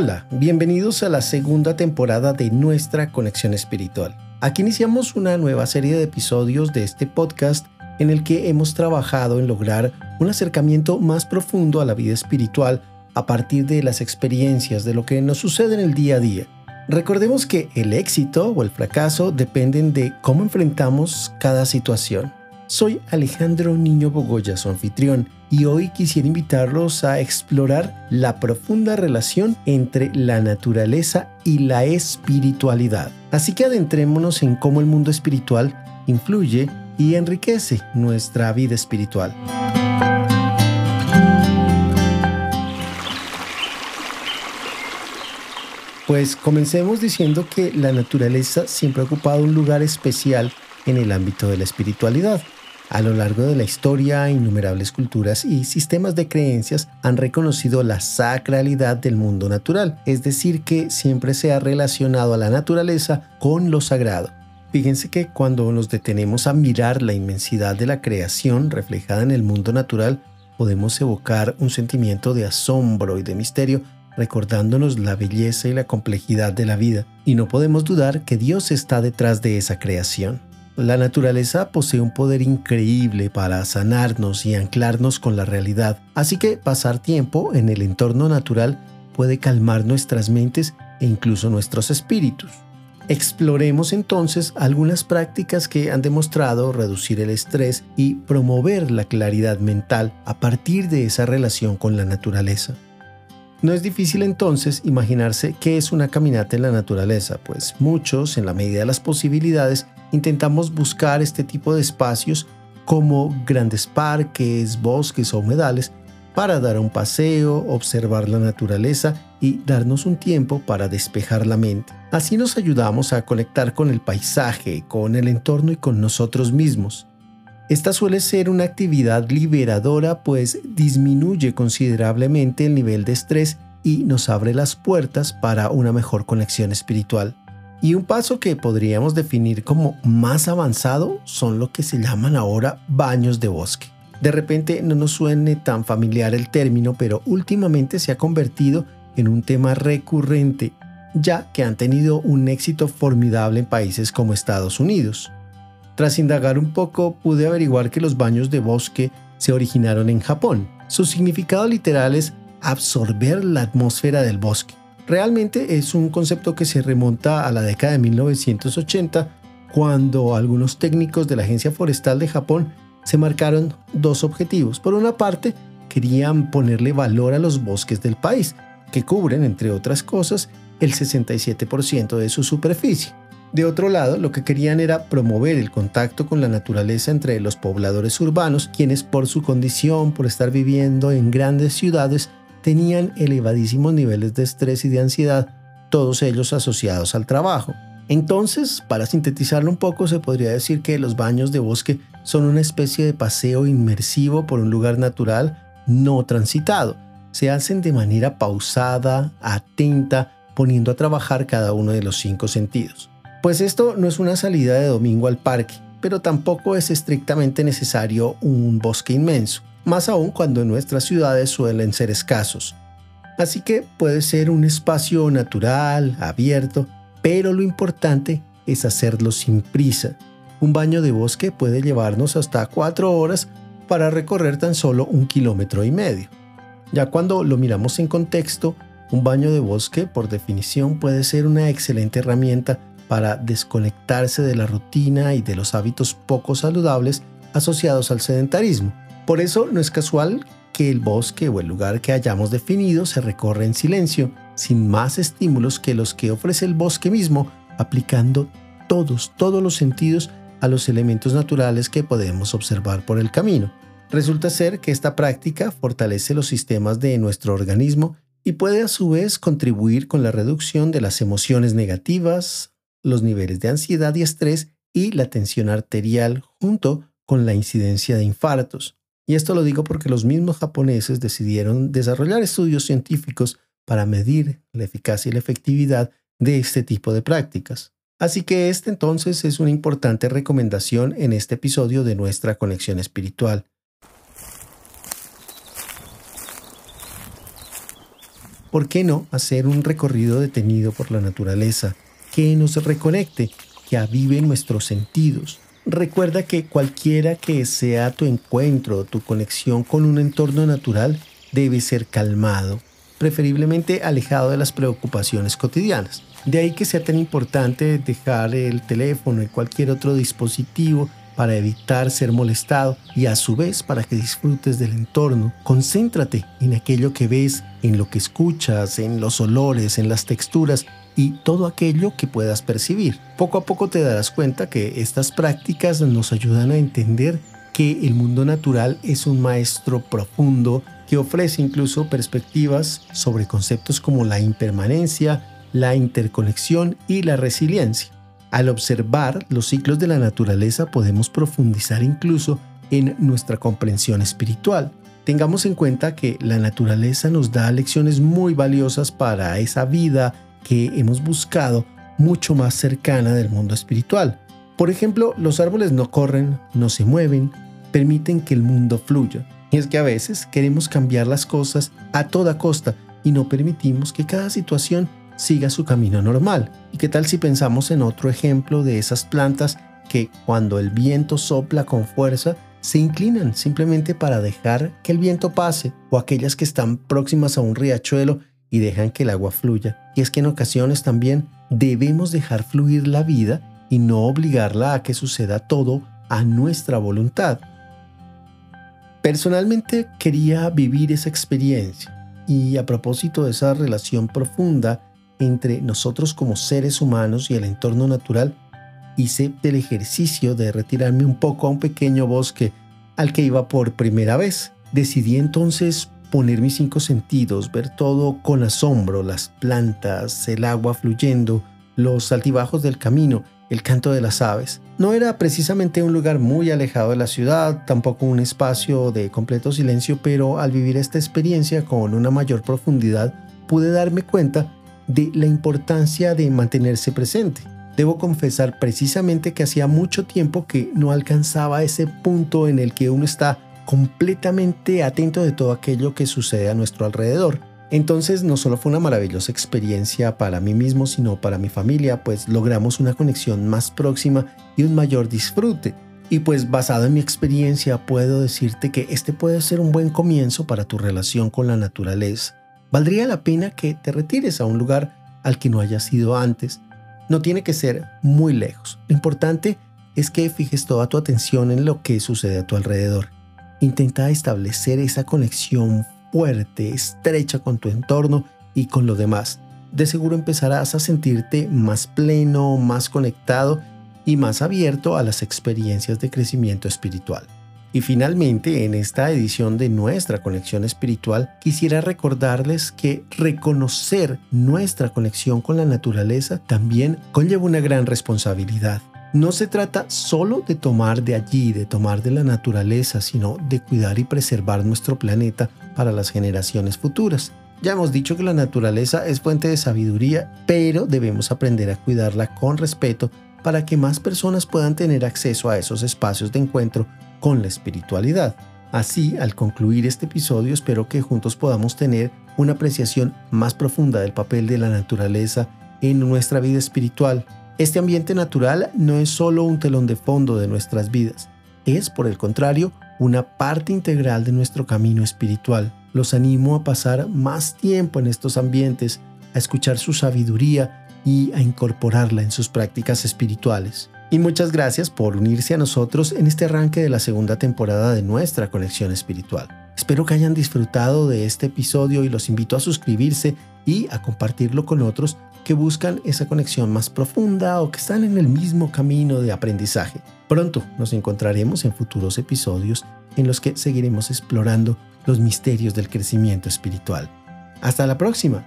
Hola, bienvenidos a la segunda temporada de nuestra conexión espiritual. Aquí iniciamos una nueva serie de episodios de este podcast en el que hemos trabajado en lograr un acercamiento más profundo a la vida espiritual a partir de las experiencias de lo que nos sucede en el día a día. Recordemos que el éxito o el fracaso dependen de cómo enfrentamos cada situación. Soy Alejandro Niño Bogoya, su anfitrión, y hoy quisiera invitarlos a explorar la profunda relación entre la naturaleza y la espiritualidad. Así que adentrémonos en cómo el mundo espiritual influye y enriquece nuestra vida espiritual. Pues comencemos diciendo que la naturaleza siempre ha ocupado un lugar especial en el ámbito de la espiritualidad. A lo largo de la historia, innumerables culturas y sistemas de creencias han reconocido la sacralidad del mundo natural, es decir, que siempre se ha relacionado a la naturaleza con lo sagrado. Fíjense que cuando nos detenemos a mirar la inmensidad de la creación reflejada en el mundo natural, podemos evocar un sentimiento de asombro y de misterio, recordándonos la belleza y la complejidad de la vida, y no podemos dudar que Dios está detrás de esa creación. La naturaleza posee un poder increíble para sanarnos y anclarnos con la realidad, así que pasar tiempo en el entorno natural puede calmar nuestras mentes e incluso nuestros espíritus. Exploremos entonces algunas prácticas que han demostrado reducir el estrés y promover la claridad mental a partir de esa relación con la naturaleza. No es difícil entonces imaginarse qué es una caminata en la naturaleza, pues muchos, en la medida de las posibilidades, intentamos buscar este tipo de espacios como grandes parques, bosques o humedales para dar un paseo, observar la naturaleza y darnos un tiempo para despejar la mente. Así nos ayudamos a conectar con el paisaje, con el entorno y con nosotros mismos. Esta suele ser una actividad liberadora pues disminuye considerablemente el nivel de estrés y nos abre las puertas para una mejor conexión espiritual. Y un paso que podríamos definir como más avanzado son lo que se llaman ahora baños de bosque. De repente no nos suene tan familiar el término, pero últimamente se ha convertido en un tema recurrente, ya que han tenido un éxito formidable en países como Estados Unidos. Tras indagar un poco, pude averiguar que los baños de bosque se originaron en Japón. Su significado literal es absorber la atmósfera del bosque. Realmente es un concepto que se remonta a la década de 1980, cuando algunos técnicos de la Agencia Forestal de Japón se marcaron dos objetivos. Por una parte, querían ponerle valor a los bosques del país, que cubren, entre otras cosas, el 67% de su superficie. De otro lado, lo que querían era promover el contacto con la naturaleza entre los pobladores urbanos, quienes por su condición, por estar viviendo en grandes ciudades, tenían elevadísimos niveles de estrés y de ansiedad, todos ellos asociados al trabajo. Entonces, para sintetizarlo un poco, se podría decir que los baños de bosque son una especie de paseo inmersivo por un lugar natural no transitado. Se hacen de manera pausada, atenta, poniendo a trabajar cada uno de los cinco sentidos. Pues esto no es una salida de domingo al parque, pero tampoco es estrictamente necesario un bosque inmenso más aún cuando en nuestras ciudades suelen ser escasos. Así que puede ser un espacio natural, abierto, pero lo importante es hacerlo sin prisa. Un baño de bosque puede llevarnos hasta cuatro horas para recorrer tan solo un kilómetro y medio. Ya cuando lo miramos en contexto, un baño de bosque por definición puede ser una excelente herramienta para desconectarse de la rutina y de los hábitos poco saludables asociados al sedentarismo. Por eso no es casual que el bosque o el lugar que hayamos definido se recorre en silencio, sin más estímulos que los que ofrece el bosque mismo, aplicando todos, todos los sentidos a los elementos naturales que podemos observar por el camino. Resulta ser que esta práctica fortalece los sistemas de nuestro organismo y puede a su vez contribuir con la reducción de las emociones negativas, los niveles de ansiedad y estrés y la tensión arterial junto con la incidencia de infartos. Y esto lo digo porque los mismos japoneses decidieron desarrollar estudios científicos para medir la eficacia y la efectividad de este tipo de prácticas. Así que este entonces es una importante recomendación en este episodio de nuestra conexión espiritual. ¿por qué no hacer un recorrido detenido por la naturaleza que nos reconecte, que avive nuestros sentidos? Recuerda que cualquiera que sea tu encuentro, tu conexión con un entorno natural, debe ser calmado, preferiblemente alejado de las preocupaciones cotidianas. De ahí que sea tan importante dejar el teléfono y cualquier otro dispositivo para evitar ser molestado y a su vez para que disfrutes del entorno. Concéntrate en aquello que ves, en lo que escuchas, en los olores, en las texturas y todo aquello que puedas percibir. Poco a poco te darás cuenta que estas prácticas nos ayudan a entender que el mundo natural es un maestro profundo que ofrece incluso perspectivas sobre conceptos como la impermanencia, la interconexión y la resiliencia. Al observar los ciclos de la naturaleza podemos profundizar incluso en nuestra comprensión espiritual. Tengamos en cuenta que la naturaleza nos da lecciones muy valiosas para esa vida que hemos buscado mucho más cercana del mundo espiritual. Por ejemplo, los árboles no corren, no se mueven, permiten que el mundo fluya. Y es que a veces queremos cambiar las cosas a toda costa y no permitimos que cada situación siga su camino normal. ¿Y qué tal si pensamos en otro ejemplo de esas plantas que cuando el viento sopla con fuerza se inclinan simplemente para dejar que el viento pase o aquellas que están próximas a un riachuelo y dejan que el agua fluya? Y es que en ocasiones también debemos dejar fluir la vida y no obligarla a que suceda todo a nuestra voluntad. Personalmente quería vivir esa experiencia y a propósito de esa relación profunda entre nosotros como seres humanos y el entorno natural, hice el ejercicio de retirarme un poco a un pequeño bosque al que iba por primera vez. Decidí entonces poner mis cinco sentidos, ver todo con asombro, las plantas, el agua fluyendo, los altibajos del camino, el canto de las aves. No era precisamente un lugar muy alejado de la ciudad, tampoco un espacio de completo silencio, pero al vivir esta experiencia con una mayor profundidad pude darme cuenta de la importancia de mantenerse presente. Debo confesar precisamente que hacía mucho tiempo que no alcanzaba ese punto en el que uno está completamente atento de todo aquello que sucede a nuestro alrededor. Entonces no solo fue una maravillosa experiencia para mí mismo, sino para mi familia, pues logramos una conexión más próxima y un mayor disfrute. Y pues basado en mi experiencia puedo decirte que este puede ser un buen comienzo para tu relación con la naturaleza valdría la pena que te retires a un lugar al que no hayas ido antes. No tiene que ser muy lejos. Lo importante es que fijes toda tu atención en lo que sucede a tu alrededor. Intenta establecer esa conexión fuerte, estrecha con tu entorno y con lo demás. De seguro empezarás a sentirte más pleno, más conectado y más abierto a las experiencias de crecimiento espiritual. Y finalmente, en esta edición de nuestra conexión espiritual, quisiera recordarles que reconocer nuestra conexión con la naturaleza también conlleva una gran responsabilidad. No se trata solo de tomar de allí, de tomar de la naturaleza, sino de cuidar y preservar nuestro planeta para las generaciones futuras. Ya hemos dicho que la naturaleza es fuente de sabiduría, pero debemos aprender a cuidarla con respeto para que más personas puedan tener acceso a esos espacios de encuentro con la espiritualidad. Así, al concluir este episodio, espero que juntos podamos tener una apreciación más profunda del papel de la naturaleza en nuestra vida espiritual. Este ambiente natural no es solo un telón de fondo de nuestras vidas, es, por el contrario, una parte integral de nuestro camino espiritual. Los animo a pasar más tiempo en estos ambientes, a escuchar su sabiduría y a incorporarla en sus prácticas espirituales. Y muchas gracias por unirse a nosotros en este arranque de la segunda temporada de nuestra conexión espiritual. Espero que hayan disfrutado de este episodio y los invito a suscribirse y a compartirlo con otros que buscan esa conexión más profunda o que están en el mismo camino de aprendizaje. Pronto nos encontraremos en futuros episodios en los que seguiremos explorando los misterios del crecimiento espiritual. Hasta la próxima.